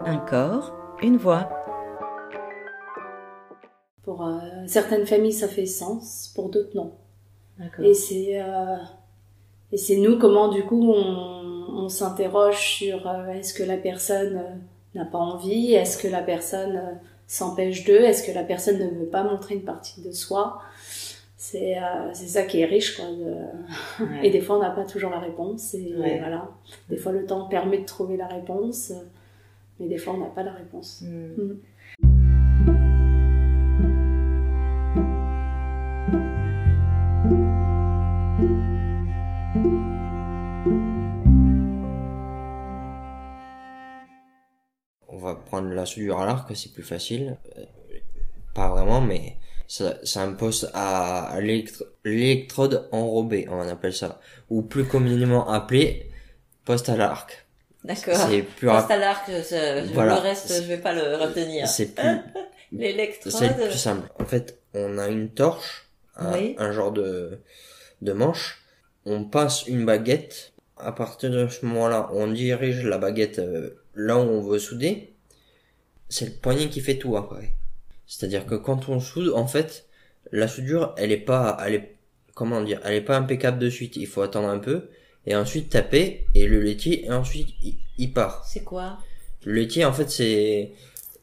Un corps, une voix. Pour euh, certaines familles, ça fait sens, pour d'autres, non. Et c'est euh, et c'est nous comment du coup on, on s'interroge sur euh, est-ce que la personne euh, n'a pas envie, est-ce que la personne euh, s'empêche d'eux, est-ce que la personne ne veut pas montrer une partie de soi. C'est c'est ça qui est riche quoi. De... Ouais. Et des fois on n'a pas toujours la réponse et Ouais. voilà. Des fois le temps permet de trouver la réponse, mais des fois on n'a pas la réponse. Hmm. Mm. On va prendre la soudure à l'arc, c'est plus facile. Euh, Pas vraiment, mais ça, c'est un poste à, à l'électro- l'électrode enrobée, on appelle ça. Ou plus communément appelé poste à l'arc. D'accord. C'est plus rapide. à l'arc, je- je- Voilà. le reste, je vais pas le retenir. C'est plus, L'électrode. c'est le plus simple. En fait, on a une torche, un, Oui. un genre de, de manche. On passe une baguette. À partir de ce moment-là, on dirige la baguette euh, là où on veut souder. C'est le poignet qui fait tout après. C'est-à-dire que quand on soude, en fait, la soudure, elle est pas, elle est, comment dire, elle est pas impeccable de suite. Il faut attendre un peu et ensuite taper et le laitier et ensuite il, part. C'est quoi? Le laitier, en fait, c'est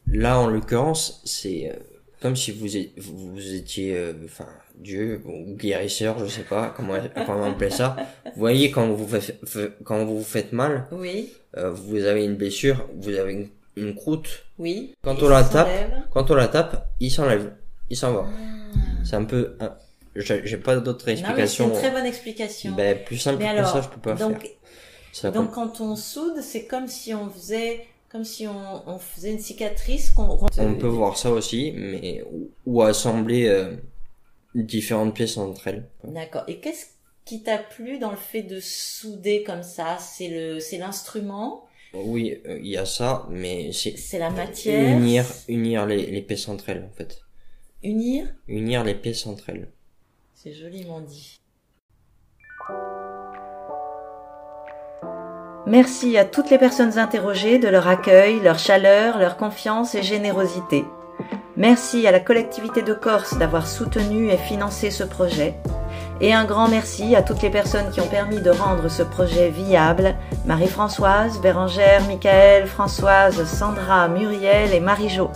là en l'occurrence, c'est euh, comme si vous êtes- vous, étiez, euh, enfin, Dieu ou guérisseur, je sais pas comment comment on appelle ça. Vous voyez quand vous faites quand vous vous faites mal, Oui, euh, vous avez une blessure, vous avez une, une croûte. oui. Quand Et on la tape, quand on la tape, il s'enlève, il s'en va. Ah. C'est un peu, un- j'ai pas d'autres Non, mais c'est une très bonne explication. Ben, plus simple mais que alors, ça, je peux pas donc, faire. Ça donc quand on soude, c'est comme si on faisait, comme si on, on faisait une cicatrice qu'on. On peut voir ça aussi, mais ou, ou assembler euh, différentes pièces entre elles. D'accord. Et qu'est-ce qui t'a plu dans le fait de souder comme ça? C'est le, c'est l'instrument, Oui, euh, il y a ça, mais c'est c'est la matière? unir unir les, les pièces entre elles en fait. Unir? Unir les pièces entre elles. C'est joliment dit. Merci à toutes les personnes interrogées de leur accueil, leur chaleur, leur confiance et générosité. Merci à la collectivité de Corse d'avoir soutenu et financé ce projet. Et un grand merci à toutes les personnes qui ont permis de rendre ce projet viable. Marie-Françoise, Bérangère, Michael, Françoise, Sandra, Muriel et Marie-Jo.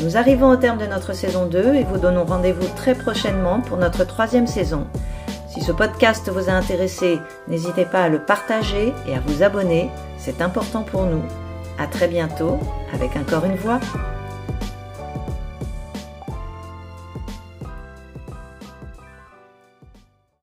Nous arrivons au terme de notre saison 2 et vous donnons rendez-vous très prochainement pour notre troisième saison. Si ce podcast vous a intéressé, n'hésitez pas à le partager et à vous abonner, c'est important pour nous. À très bientôt avec encore une voix.